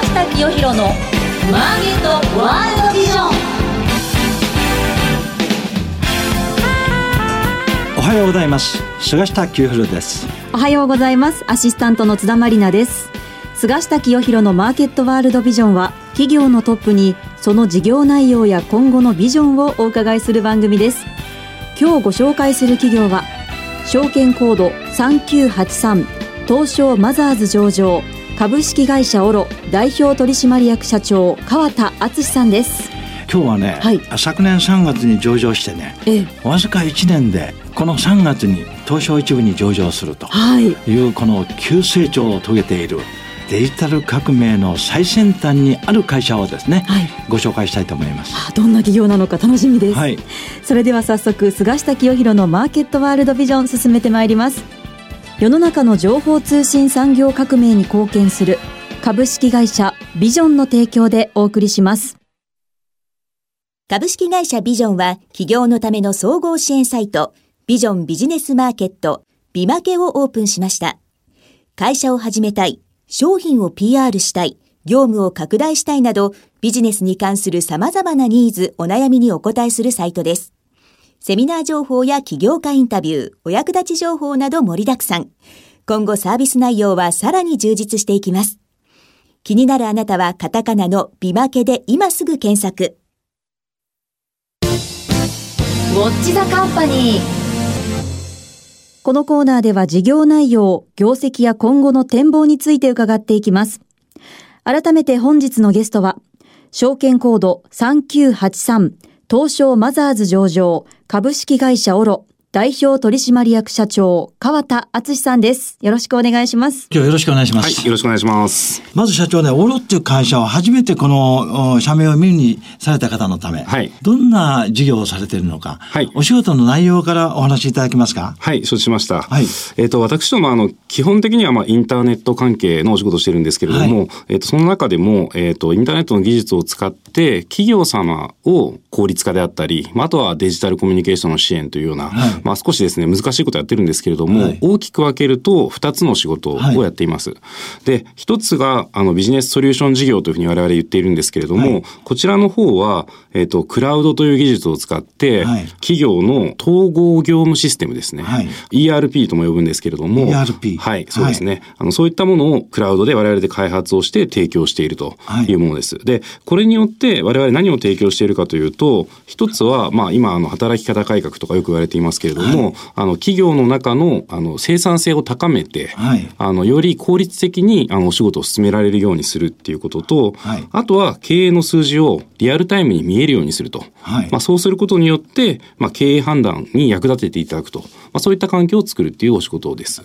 下清弘のマーケットワールドビジョン。おはようございます。菅下清弘ですおはようございます。アシスタントの津田まりなです。菅下清弘のマーケットワールドビジョンは企業のトップにその事業内容や今後のビジョンをお伺いする番組です。今日ご紹介する企業は証券コード3983東証マザーズ上場。株式会社オロ代表取締役社長川田敦さんです。今日はね、はい。昨年3月に上場してねええ。わずか1年でこの3月に東証一部に上場するとはい。いうこの急成長を遂げているデジタル革命の最先端にある会社をですね、はい。ご紹介したいと思います。あどんな企業なのか楽しみです、はい、それでは早速菅下清弘のマーケットワールドビジョン進めてまいります世の中の情報通信産業革命に貢献する株式会社ビジョンの提供でお送りします株式会社ビジョンは企業のための総合支援サイトビジョンビジネスマーケットビマケをオープンしました。会社を始めたい、商品を PR したい、業務を拡大したいなどビジネスに関する様々なニーズ、お悩みにお答えするサイトです。セミナー情報や起業家インタビュー、お役立ち情報など盛りだくさん。今後サービス内容はさらに充実していきます。気になるあなたはカタカナのビマケで今すぐ検索。ウォッチザカンパニーこのコーナーでは事業内容業績や今後の展望について伺っていきます改めて本日のゲストは証券コード3983東証マザーズ上場株式会社オロ。代表取締役社長川田敦さんですよろしくお願いします今日よろしくお願いしまはい、す。よろしくお願いします。まず社長ね、オロっていう会社を初めてこのお社名を耳にされた方のため、はいどんな事業をされているのか、はいお仕事の内容からお話しいただけますか？はい、承知しました。はいえっ、と、私ども、あの、基本的には、まあ、インターネット関係のお仕事をしてるんですけれども、はいえっ、と、その中でも、えっ、と、インターネットの技術を使って、企業様を効率化であったり、まあ、あとはデジタルコミュニケーションの支援というような、はいまあ、少しですね、難しいことをやってるんですけれども、はい大きく分けると、二つの仕事はいをやっています。で、一つが、あの、ビジネスソリューション事業というふうに我々言っているんですけれども、はいこちらの方は、えっ、と、クラウドという技術を使って、はい企業の統合業務システムですね。はい ERP とも呼ぶんですけれども。ERP はい、そうですね。あの、そういったものをクラウドで我々で開発をして提供しているというものです。で、これによって我々何を提供しているかというと、一つは、まあ今、あの、働き方改革とかよく言われていますけれども、あの、企業の中の、あの、生産性を高めて、はい。あの、より効率的に、あの、お仕事を進められるようにするっていうことと、はい。あとは経営の数字をリアルタイムに見えるようにすると。はい。まあ、そうすることによって、まあ、経営判断に役立てていただくと、まあ、そういった環境を作るっていうお仕事です。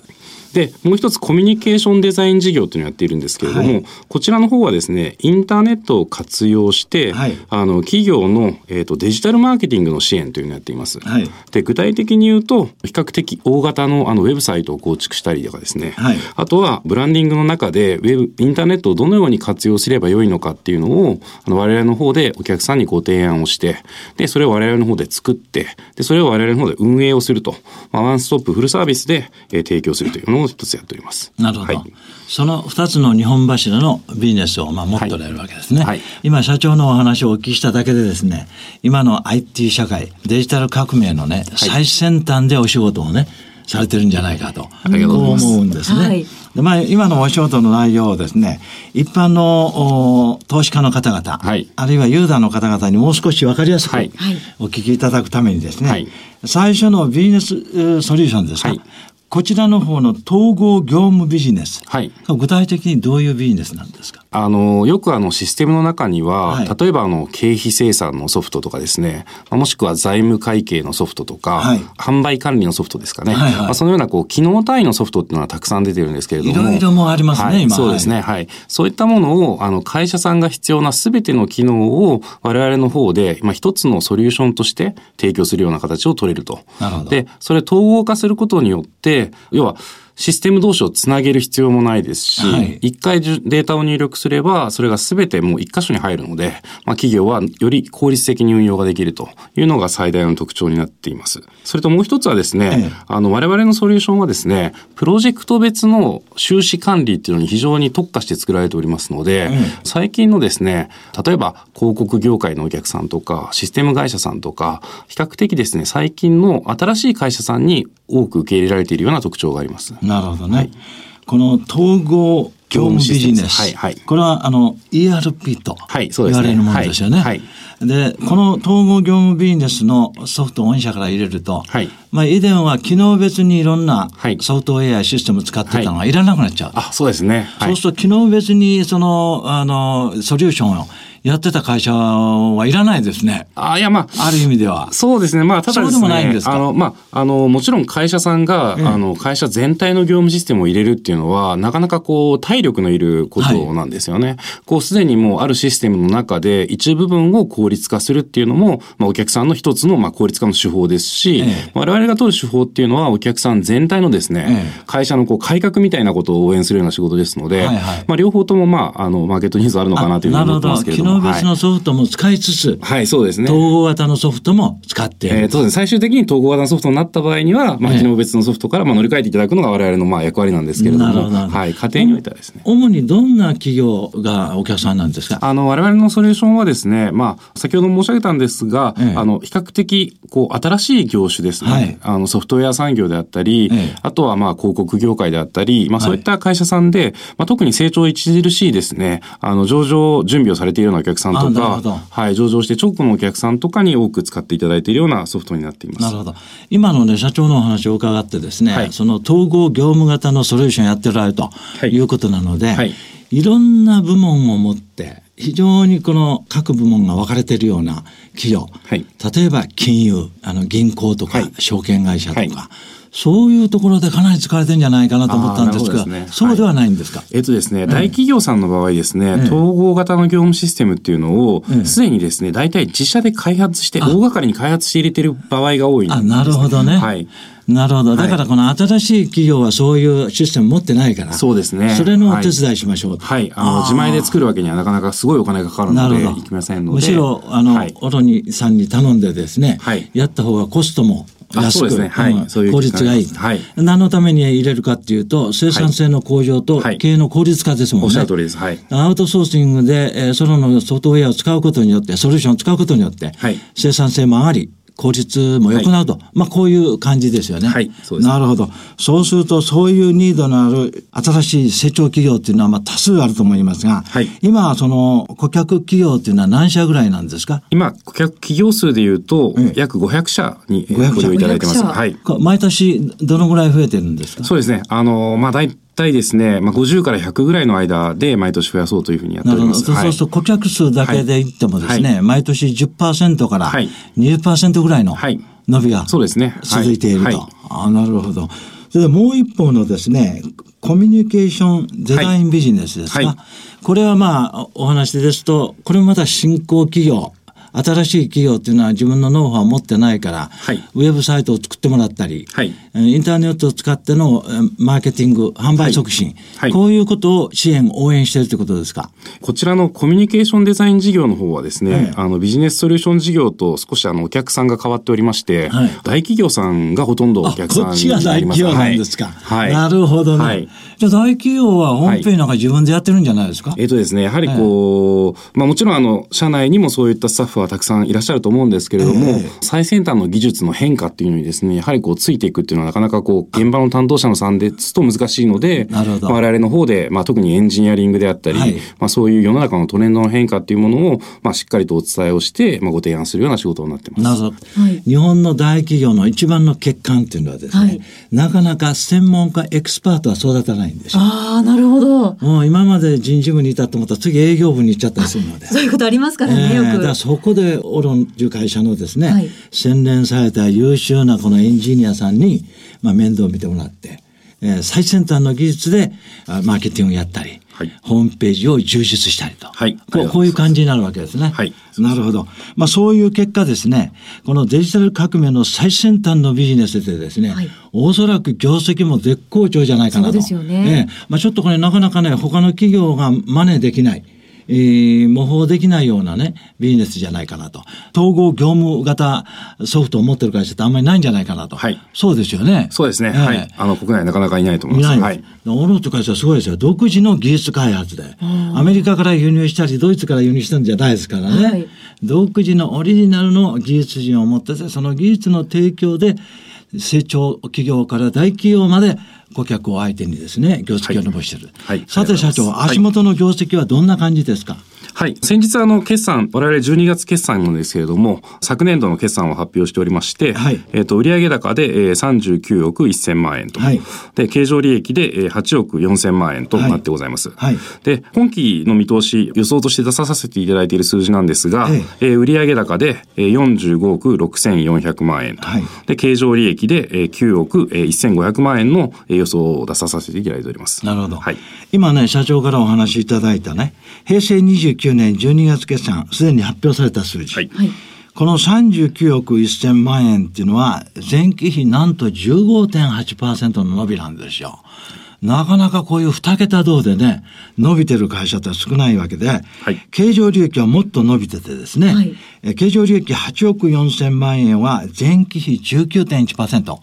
で、もう一つコミュニケーションデザイン事業というのをやっているんですけれども、はい。こちらの方はですね、インターネットを活用して、はい。あの、企業の、えーとデジタルマーケティングの支援というのをやっています。はい。で、具体的に言うと、比較的大型のあのウェブサイトを構築したりとかですね、はい。あとはブランディングの中でウェブ、インターネットをどのように活用すればよいのかっていうのを、あの我々の方でお客さんにご提案をして、で、それを我々の方で作って、で、それを我々の方で運営をすると、まあ、ワンストップフルサービスで、えー提供するというのを一つやっております。なるほど。はい。その二つの日本柱のビジネスをまあ持っておられるわけですね。はい。今社長のお話をお聞きしただけでですね、今の IT 社会、デジタル革命のね、最先端でお仕事をね、されてるんじゃないかと、りがとうございます。こう思うんですね。はい。でまあ、今のお仕事の内容をですね、一般のお投資家の方々、はい。あるいはユーザーの方々にもう少しわかりやすくはい。お聞きいただくためにですね、はい。最初のビジネスえーソリューションですか、はいこちらの方の統合業務ビジネス。はい具体的にどういうビジネスなんですか？あの、よくあのシステムの中には、はい例えばあの経費生産のソフトとかですね、まあもしくは財務会計のソフトとか、はい販売管理のソフトですかね。はいはいまあ、そのようなこう機能単位のソフトっていうのはたくさん出てるんですけれども。いろいろもありますねはい今そうですね。はい。そういったものを、あの、会社さんが必要なすべての機能を我々の方で、まあ、一つのソリューションとして提供するような形を取れると。なるほどで、それ統合化することによって、要は、システム同士をつなげる必要もないですし、はい一回データを入力すれば、それが全てもう一箇所に入るので、まあ、企業はより効率的に運用ができるというのが最大の特徴になっています。それともう一つはですね、ええあの、我々のソリューションはですね、プロジェクト別の収支管理っていうのに非常に特化して作られておりますので、最近のですね、例えば広告業界のお客さんとか、システム会社さんとか、比較的ですね、最近の新しい会社さんに多く受け入れられているような特徴があります。なるほどね。この統合業務ビジネス。はいはいこれはあの ERP と言われるものですよね。はいで、この統合業務ビジネスのソフトを御社から入れると、はいまあ以前は機能別にいろんなはいソフトウェアやシステムを使ってたのがいらなくなっちゃう。あ、そうですね。はいそうすると機能別にその、あの、ソリューションをやってた会社はいらないですね。あ、いや、まあ、ある意味では。そうですね。まあ、ただですね。そうでもないんですか？あの、まあ、あの、もちろん会社さんが、あの、会社全体の業務システムを入れるっていうのは、なかなかこう、体力のいることなんですよね。こう、すでにもうあるシステムの中で一部分を効率化するっていうのも、まあ、お客さんの一つの、まあ、効率化の手法ですし、ええ我々が取る手法っていうのは、お客さん全体のですね、ええ会社のこう、改革みたいなことを応援するような仕事ですので、はいはいまあ、両方とも、まあ、あの、マーケットニーズあるのかなというふうに思ってますけれども。なるほど。機能別のソフトも使いつつ、はい、そうですね。統合型のソフトも使って。えーそうです。最終的に統合型のソフトになった場合には、まあ、機能別のソフトからまあ乗り換えていただくのが我々のまあ役割なんですけれども、なるほどなるほどはい。家庭においてはですね。主にどんな企業がお客さんなんですかあの、我々のソリューションはですね、まあ、先ほど申し上げたんですが、ええあの、比較的、こう、新しい業種ですね。はい。あの、ソフトウェア産業であったり、ええ。あとは、まあ、広告業界であったり、まあ、そういった会社さんで、まあ、特に成長著しいですね、あの、上場準備をされているようなお客さんとかはい、上場して直後のお客さんとかに多く使っていただいているようなソフトになっています。なるほど。今のね、社長のお話を伺ってですね、はい。その統合業務型のソリューションやってられるとい。いうことなので、はいいろんな部門を持って、非常にこの各部門が分かれているような企業、はい。例えば金融、あの銀行とかはい。証券会社とか、はいそういうところでかなり使われてるんじゃないかなと思ったんですが、ねそうではないんですか、えっとですね、大企業さんの場合ですね、統合型の業務システムっていうのをええ、すでにですね、大体自社で開発して、大掛かりに開発して入れてる場合が多いんです、あ、なるほどね。はい。なるほど。だからこの新しい企業はそういうシステム持ってないから。そうですねそれのお手伝いしましょうと。はい。あの、自前で作るわけにはなかなかすごいお金がかかるので、なるほど。いきませんので。むしろ、あの、はいオロニさんに頼んでですね、はいやった方がコストもあ安く、そうですねはいうんそういう効率がいい。はい何のために入れるかっていうと、生産性の向上とはい経営の効率化ですもんね。おっしゃる通りです。はい。アウトソーシングで、えーそののソフトウェアを使うことによって、ソリューションを使うことによって、はい生産性も上がり、効率も良くなると。まあ、こういう感じですよね。はいそうですなるほど。そうすると、そういうニードのある新しい成長企業っていうのは、まあ、多数あると思いますが、はい今、その、顧客企業っていうのは何社ぐらいなんですか？今、顧客企業数でいうとええ、約500社にえ500社ご利用いただいてます。500社はい。こ毎年、どのぐらい増えてるんですか？そうですね。あの、まあ、大体ですね、まあ、50から100ぐらいの間で毎年増やそうというふうにやって。おります。そうそうすると顧客数だけで言ってもですね、毎年10%からはい。20%ぐらいのはい。伸びがそうですね。はい。続いていると。はい。あなるほど。それでもう一方のですね、コミュニケーションデザインビジネスですか、はい。はいこれはまあ、お話ですと、これもまた新興企業、新しい企業っていうのは自分のノウハウを持ってないから、はい。ウェブサイトを作ってもらったり、はい。えーインターネットを使ってのえーマーケティング、販売促進、はい。こういうことを支援、応援しているということですか？こちらのコミュニケーションデザイン事業の方はですね、ええ。あのビジネスソリューション事業と少しあのお客さんが変わっておりまして、はい。大企業さんがほとんどおあ、客さんこっちがになります。大企業なんですか？はい。なるほどね。はい。じゃあ大企業はホームページなんか自分でやってるんじゃないですか、えっとですね、やはりこう、まあもちろんあの、社内にもそういったスタッフはたくさんいらっしゃると思うんですけれども、ええ最先端の技術の変化っていうのにですね、やはりこうついていくっていうのはなかなかこう、現場の担当者のさんですと難しいので、なるほどまあ我々の方で、まあ特にエンジニアリングであったり、はいまあそういう世の中のトレンドの変化っていうものを、まあしっかりとお伝えをして、まあご提案するような仕事になってます。なるほど、はい日本の大企業の一番の欠陥っていうのはですね、はいなかなか専門家、エキスパートは育たないんですよ。ああ、なるほど。もう今まで人事部にいたと思ったら次営業部に行っちゃったりするので。そういうことありますからね、よく。ええだからそこでオロンという会社のですね、はい洗練された優秀なこのエンジニアさんに、まあ、面倒を見てもらってえー最先端の技術であマーケティングをやったり、はいホームページを充実したりと。はいこうこういう感じになるわけですね。はいなるほど。まあそういう結果ですね、このデジタル革命の最先端のビジネスでですね、はいおそらく業績も絶好調じゃないかなと。そうですよねええまあちょっとこれなかなかね、他の企業が真似できない。えー模倣できないようなね、ビジネスじゃないかなと。統合業務型ソフトを持ってる会社ってあんまりないんじゃないかなと。はいそうですよね。そうですね。ええはい。あの、国内なかなかいないと思いいます。ないんです。はい。オロって会社はすごいですよ。独自の技術開発で。アメリカから輸入したり、ドイツから輸入したんじゃないですからね。はい独自のオリジナルの技術人を持ってて、その技術の提供で、成長企業から大企業まで顧客を相手にですね、業績を伸ばしてる。はい。はいさて社長、足元の業績はどんな感じですか、はい。先日、あの、決算、我々12月決算なんですけれども、昨年度の決算を発表しておりまして、はいえっ、と、売上高で、えー、39億1000万円と、はいで、経常利益で、えー、8億4000万円となってございます。はいで、今期の見通し、予想として出させていただいている数字なんですが、ええー売上高で、えー、45億6400万円と、はいで、経常利益で、えー、9億、えー、1500万円のえー予想を出させていただいております。なるほど。はい。今ね、社長からお話しいただいたね、平成29年12月決算、すでに発表された数字。はいはい。この39億1000万円っていうのは、前期比なんと15.8%の伸びなんですよ。なかなかこういう二桁同でね、伸びてる会社って少ないわけで、い経常利益はもっと伸びててですね、はいえ経常利益8億4000万円は前期比19.1%、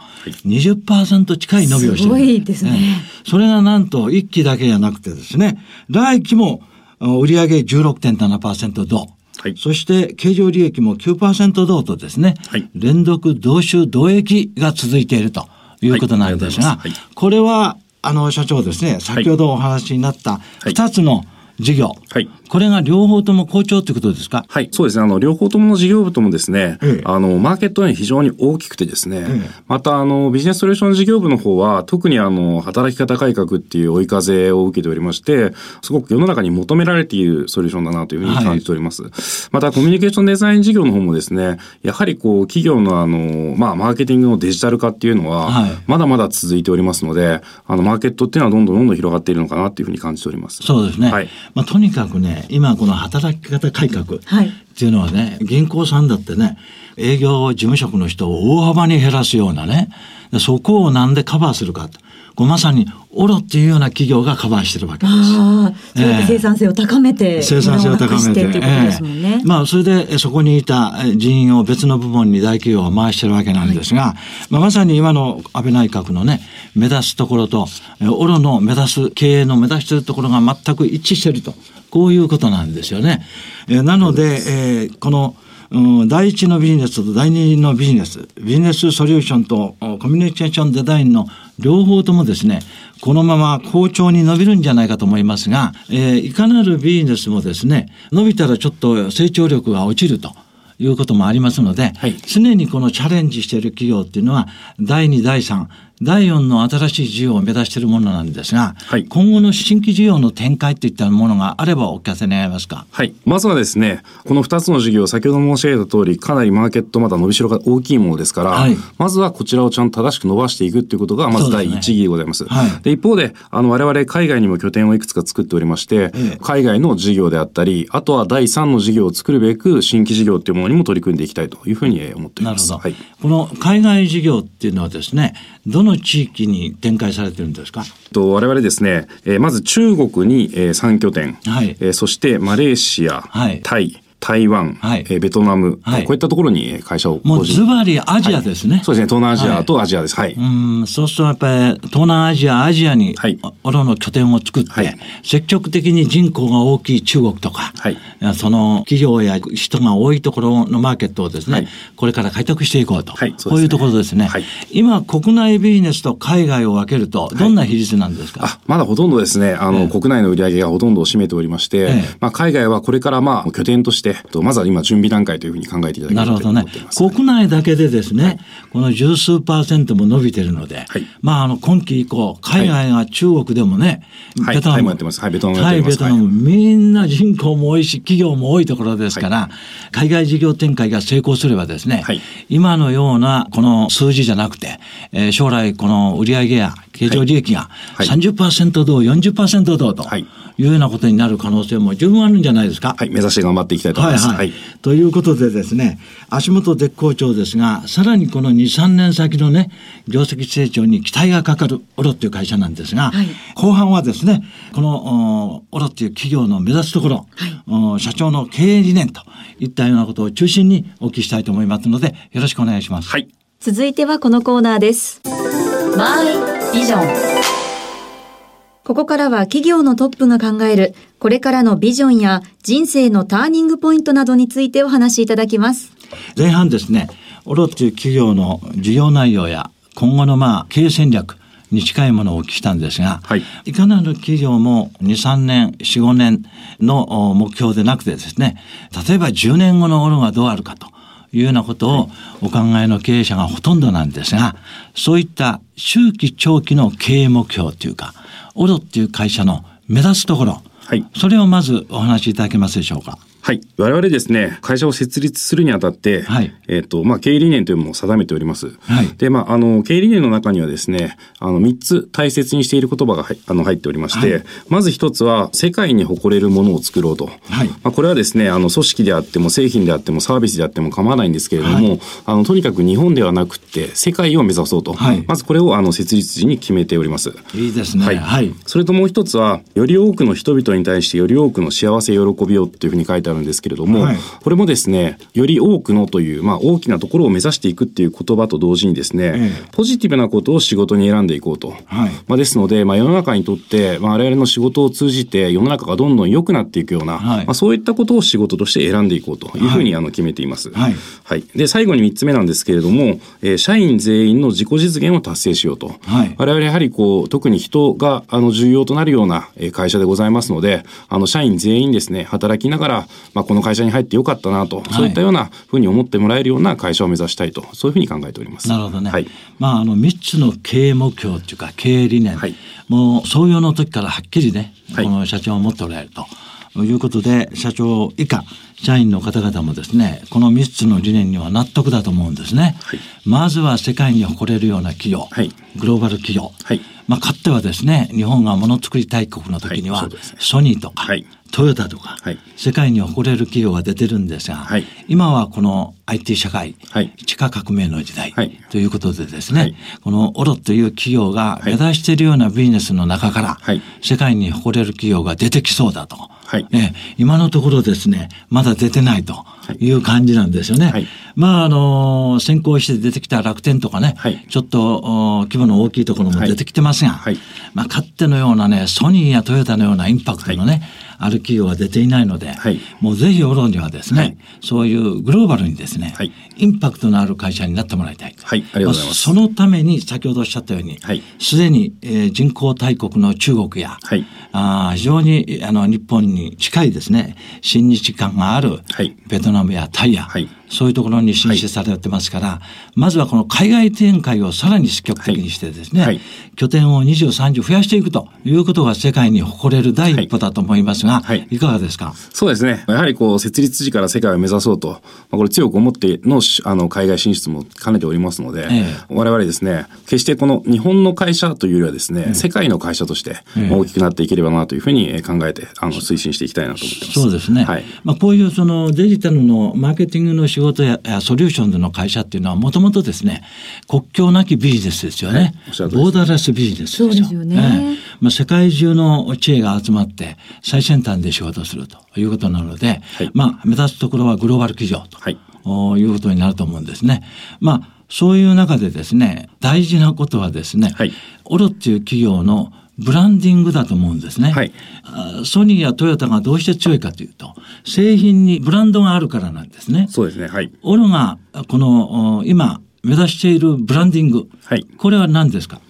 20%近い伸びをしている。すごいですねえそれがなんと1期だけじゃなくてですね、来期もあ売上16.7%増。はい。そして、経常利益も9%増とですね、はい。連続同収同益が続いているということなんですが、がこれは、あの、社長ですね、先ほどお話になったい。2つの事業、はいこれが両方とも好調ということですか？はい、そうですね。あの、両方ともの事業部ともですね、ええあの、マーケットは非常に大きくてですね、ええまた、あの、ビジネスソリューション事業部の方は、特にあの、働き方改革っていう追い風を受けておりまして、すごく世の中に求められているソリューションだなというふうに感じております。また、コミュニケーションデザイン事業の方もですね、やはりこう、企業のあの、まあ、マーケティングのデジタル化っていうのは、はいまだまだ続いておりますので、あの、マーケットっていうのはどんどんどんどん広がっているのかなっていうふうに感じております。そうですね。はい。まあ、とにかくね、今この働き方改革っはいていうのはね、銀行さんだってね、営業事務職の人を大幅に減らすようなね、でそこをなんでカバーするかと。こうまさに、オロっていうような企業がカバーしてるわけです。ああ、それで生産性を高めて、生産性を高めて。ね。ええまあ、それでえそこにいたえ人員を別の部門に大企業は回してるわけなんですが、まあ、まさに今の安倍内閣のね、目指すところと、えオロの目指す、経営の目指しているところが全く一致していると。こういうことなんですよね。えなので、えーこの、うん、第一のビジネスと第二のビジネス、ビジネスソリューションとおコミュニケーションデザインの両方ともですね、このまま好調に伸びるんじゃないかと思いますが、えーいかなるビジネスもですね、伸びたらちょっと成長力が落ちると。いうこともありますので、はい常にこのチャレンジしている企業っていうのは、第2、第3、第4の新しい事業を目指しているものなんですが、はい今後の新規事業の展開といったものがあればお聞かせ願えますか？はい。まずはですね、この2つの事業、先ほど申し上げた通り、かなりマーケットまだ伸びしろが大きいものですから、はいまずはこちらをちゃんと正しく伸ばしていくっていうことが、まず第一義でございます。はいで、一方で、あの、我々海外にも拠点をいくつか作っておりまして、ええ海外の事業であったり、あとは第3の事業を作るべく、新規事業っていうものにも取り組んでいきたいというふうにえー思っております。なるほど、はい。この海外事業っていうのはですね、どの地域に展開されてるんですか？と我々ですね、えーまず中国に、えー3拠点、はい。えーそしてマレーシア、はい。タイ、台湾、はい。えーベトナム、はい。こういったところにえー会社をもうズバリアジアですね。そうですね、東南アジアとアジアです。はい。うん、そうするとやっぱり東南アジア、アジアに、はい。オロの拠点を作って、はい。積極的に人口が大きい中国とか、はい。その企業や人が多いところのマーケットをですね、はい。これから開拓していこうと、はいこういうところですね、はい。今、国内ビジネスと海外を分けると、どんな比率なんですか、あ、まだほとんどですね、あの、ええ。国内の売り上げがほとんどを占めておりまして、ええ。まあ、海外はこれからまあ、拠点として、とまずは今準備段階というふうに考えていただければとなるほどね思っています。。国内だけでですね、この十数パーセントも伸びてるので、はい。まあ、あの、今期以降、海外が中国でもね、はい。タイもやってます。はいベトナムタイ、ベトナム、みんな人口も多いし、企業も多いところですから、海外事業展開が成功すればですね、はい。今のようなこの数字じゃなくて、えー将来この売上や経常利益がはい。30%どう、40%どうとはいいうようなことになる可能性も十分あるんじゃないですか？はい、目指して頑張っていきたいと思います。はいはい。ということでですね、足元絶好調ですが、さらにこの2、3年先のね、業績成長に期待がかかるオロっていう会社なんですが、はい後半はですね、このおオロっていう企業の目指すところ、お社長の経営理念といったようなことを中心にお聞きしたいと思いますので、よろしくお願いします。はい。続いてはこのコーナーです。マイビジョンここからは企業のトップが考える、これからのビジョンや人生のターニングポイントなどについてお話しいただきます。前半ですね、オロっていう企業の事業内容や今後のまあ経営戦略に近いものをお聞きしたんですが、はいかなる企業も2、3年、4、5年のお目標でなくてですね、例えば10年後のオロがどうあるかというようなことをお考えの経営者がほとんどなんですが、そういった中期長期の経営目標というか、オロっていう会社の目指すところ、はいそれをまずお話しいただけますでしょうか？はい。我々ですね、会社を設立するにあたって、はいえっ、と、まあ、経営理念というものを定めております。はいで、まあ、あの、経営理念の中にはですね、あの、3つ大切にしている言葉がはいあの入っておりまして、はいまず1つは、世界に誇れるものを作ろうと。はいまあ、これはですね、あの、組織であっても、製品であっても、サービスであっても構わないんですけれども、はいあの、とにかく日本ではなくって、世界を目指そうと。はいまずこれを、あの、設立時に決めております。いいですね。はい、はいそれともう一つは、より多くの人々に対してより多くの幸せ、喜びをというふうに書いてあるんですけれども、はいこれもですね、より多くのという、まあ大きなところを目指していくっていう言葉と同時にですね、ええポジティブなことを仕事に選んでいこうと。はいまあですので、まあ世の中にとって、まあ我々の仕事を通じて世の中がどんどん良くなっていくような、はいまあそういったことを仕事として選んでいこうというふうにあの決めています。はいはい。で、最後に3つ目なんですけれども、えー社員全員の自己実現を達成しようと。はい我々やはりこう、特に人があの重要となるようなえー会社でございますので、あの社員全員ですね、働きながら、まあこの会社に入ってよかったなと、そういったようなふうに思ってもらえるような会社を目指したいと、そういうふうに考えております。なるほどね。はい。まあ、あの、三つの経営目標っていうか、経営理念。はいもう、創業の時からはっきりね、はいこの社長は持っておられるということで、社長以下、社員の方々もですね、この三つの理念には納得だと思うんですね。はいまずは世界に誇れるような企業、はいグローバル企業。はいまあ、かつてはですね、日本がものづくり大国の時には、ソニーとか、はいトヨタとか、はい。世界に誇れる企業が出てるんですが、はい。今はこの IT 社会、はい。地下革命の時代、はい。ということでですね、はい。このオロという企業がい。目指しているようなビジネスの中から、はい。世界に誇れる企業が出てきそうだと。え今のところですね、まだ出てないとい。う感じなんですよね。はい。まあ、あの、先行して出てきた楽天とかね、はい。ちょっとお規模の大きいところも出てきてますが、はい。まあ、かつてのようなね、ソニーやトヨタのようなインパクトのね、ある企業は出ていないので、はい。もうぜひオロにはですね、はい。そういうグローバルにですね、はい。インパクトのある会社になってもらいたい。はい。ありがとうございます。そのために、先ほどおっしゃったようにはい、す、で、に、えー人口大国の中国や、はい。あー非常にあの日本に近いですね、親日感がある、はい。ベトナムナムやタイや、はい。そういうところに進出されてますから、まずはこの海外展開をさらに積極的にしてですね、はいはい拠点を20、30増やしていくということが世界に誇れる第一歩だと思いますが、はいいかがですか？そうですね。やはりこう、設立時から世界を目指そうと、まあ、これ強く思ってのしあの海外進出も兼ねておりますので、え我々ですね、決してこの日本の会社というよりはですね、世界の会社としてまあ大きくなっていければなというふうにえー考えて、あの、推進していきたいなと思ってます。そうですね。はい。まあ、こういうそのデジタルのマーケティングの仕事ややソリューションでの会社っていうのはもともとですね、国境なきビジネスですよね。はいボーダーレスビジネスですよ。そうですよねまあ、世界中の知恵が集まって最先端で仕事するということなので、はいまあ、目指すところはグローバル企業と、はいおいうことになると思うんですね。まあ、そういう中でですね、大事なことはですね、はいオロっていう企業のブランディングだと思うんですね。はいあソニーやトヨタがどうして強いかというと、製品にブランドがあるからなんですね。そうですね。はい。オロが、この、お今、目指しているブランディング。はいこれは何ですか？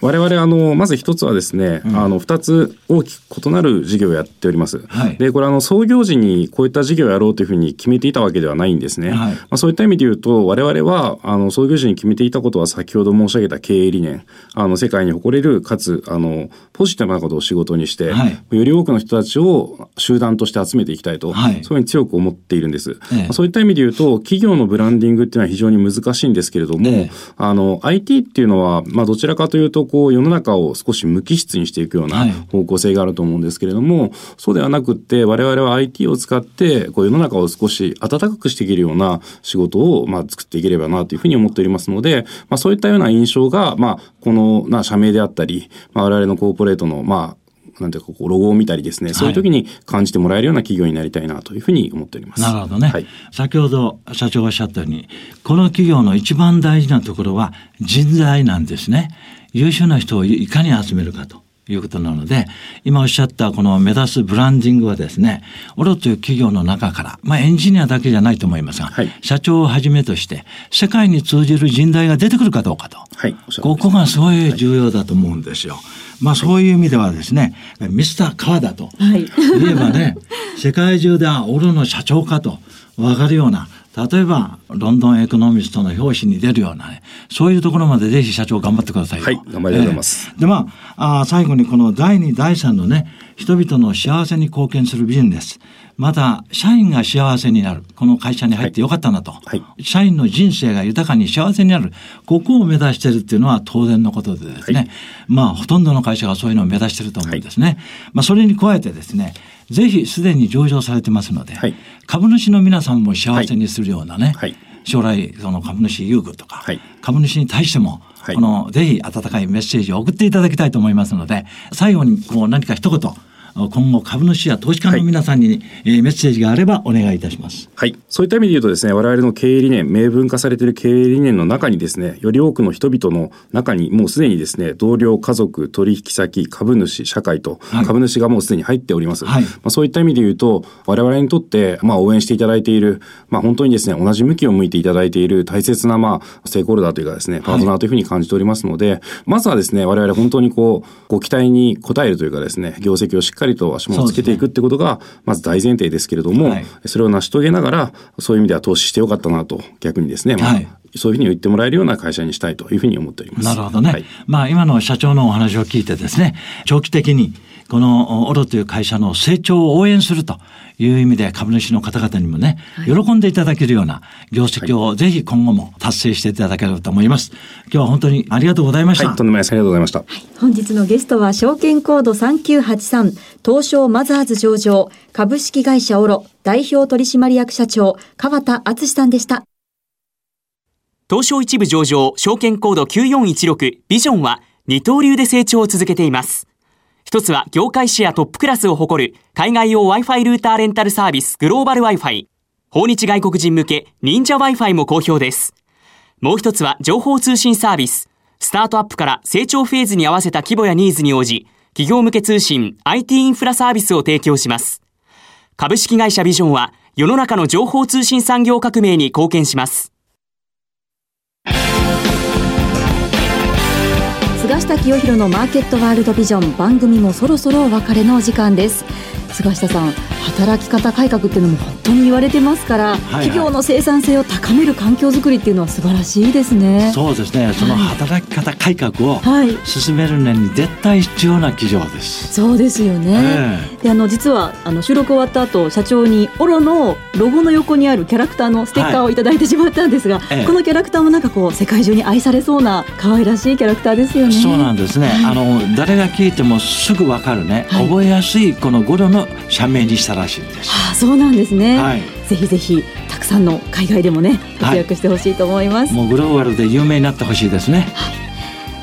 我々、あの、まず一つはですね、あの、二つ大きく異なる事業をやっております。はい。で、これ、あの、創業時にこういった事業をやろうというふうに決めていたわけではないんですね。はい。まあ、そういった意味で言うと、我々は、あの、創業時に決めていたことは先ほど申し上げた経営理念、あの、世界に誇れる、かつ、あの、ポジティブなことを仕事にして、はい。より多くの人たちを集団として集めていきたいと、はい。そういうふうに強く思っているんです。ええ。まあそういった意味で言うと、企業のブランディングっていうのは非常に難しいんですけれども、ええ。あの、IT っていうのは、まあ、どちらかというと、こう世の中を少し無機質にしていくようなはい方向性があると思うんですけれども、そうではなくって我々は IT を使ってこう世の中を少し温かくしていけるような仕事をまあ作っていければなというふうに思っておりますので、まあ、そういったような印象が、まあ、この、まあ、社名であったり、まあ、我々のコーポレートの、まあ、なんていうか、こう、ロゴを見たりですね、そういう時に感じてもらえるような企業になりたいなというふうに思っております。なるほどね、はい。先ほど社長がおっしゃったように、この企業の一番大事なところは人材なんですね。優秀な人をいかに集めるかと。いうことなので、今おっしゃったこの目指すブランディングはですね、オロという企業の中から、まあエンジニアだけじゃないと思いますが、はい社長をはじめとして、世界に通じる人材が出てくるかどうかと。はい。ここがすごい重要だと思うんですよ。まあそういう意味ではですね、ミスター川田とはい言えばね、世界中ではオロの社長かと分かるような、例えばロンドンエコノミストの表紙に出るようなね、そういうところまでぜひ社長頑張ってくださいよ。はい頑張りたいと思いますええで、まあ、あー最後にこの第2、第3のね、人々の幸せに貢献するビジネス。また、社員が幸せになる。この会社に入ってよかったなと。はい社員の人生が豊かに幸せになる。ここを目指しているっていうのは当然のことでですね。はいまあ、ほとんどの会社がそういうのを目指していると思うんですね。まあ、それに加えてですね、ぜひすでに上場されてますので、はい。株主の皆さんも幸せにするようなね、はい。将来、その株主優遇とか、はい。株主に対しても、はい。この、ぜひ温かいメッセージを送っていただきたいと思いますので、最後にこう何か一言、今後株主や投資家の皆さんに、えーメッセージがあればお願いいたします。はい。そういった意味で言うとですね、我々の経営理念、明文化されている経営理念の中にですね、より多くの人々の中にもうすでにですね、同僚、家族、取引先、株主、社会と、はい株主がもうすでに入っております。はいまあ、そういった意味で言うと、我々にとって、まあ、応援していただいている、まあ、本当にですね、同じ向きを向いていただいている大切な、まあ、ステークホルダーというかですね、パートナーというふうに感じておりますので、まずはですね、我々本当にこう、ご期待に応えるというかですね、業績をしっかりと足元をつけていくってことが、まず大前提ですけれども、はい。それを成し遂げながら、そういう意味では投資してよかったなと、逆にですね、まあはいそういうふうに言ってもらえるような会社にしたいというふうに思っております。なるほどね。はいまあ今の社長のお話を聞いてですね、長期的にこのオロという会社の成長を応援するという意味で株主の方々にもね、喜んでいただけるような業績をぜひ今後も達成していただければと思います。今日は本当にありがとうございました。はい、とんでもないです。ありがとうございました。本日のゲストは証券コード3983東証マザーズ上場株式会社オロ代表取締役社長川田敦さんでした。東証一部上場、証券コード9416ビジョンは二刀流で成長を続けています。一つは業界シェアトップクラスを誇る海外用 Wi-Fi ルーターレンタルサービスグローバル Wi-Fi。訪日外国人向け忍者 Wi-Fi も好評です。もう一つは情報通信サービス。スタートアップから成長フェーズに合わせた規模やニーズに応じ、企業向け通信 IT インフラサービスを提供します。株式会社ビジョンは世の中の情報通信産業革命に貢献します。平下清弘のマーケットワールドビジョン番組もそろそろお別れのお時間です。菅下さん働き方改革っていうのも本当に言われてますから、はい企業の生産性を高める環境づくりっていうのは素晴らしいですね。そうですね。その働き方改革をはい。進めるのに絶対必要な企業です。そうですよね、えであの実はあの収録終わった後社長にオロのロゴの横にあるキャラクターのステッカーをいただいてしまったんですが、ええ。このキャラクターもなんかこう世界中に愛されそうな可愛らしいキャラクターですよね。そうなんですね。あの誰が聞いてもすぐわかるね、はい。覚えやすいこの語呂の社名にしたらしいんです。ああそうなんですね、はい。ぜひぜひたくさんの海外でもね活躍してほしいと思います、もうグローバルで有名になってほしいですね。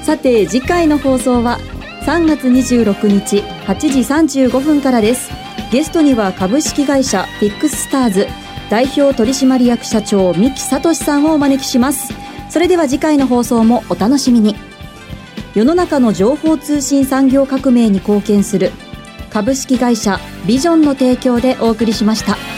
さて次回の放送は3月26日8時35分からです。ゲストには株式会社フィックススターズ代表取締役社長三木聡さんをお招きします。それでは次回の放送もお楽しみに。世の中の情報通信産業革命に貢献する株式会社ビジョンの提供でお送りしました。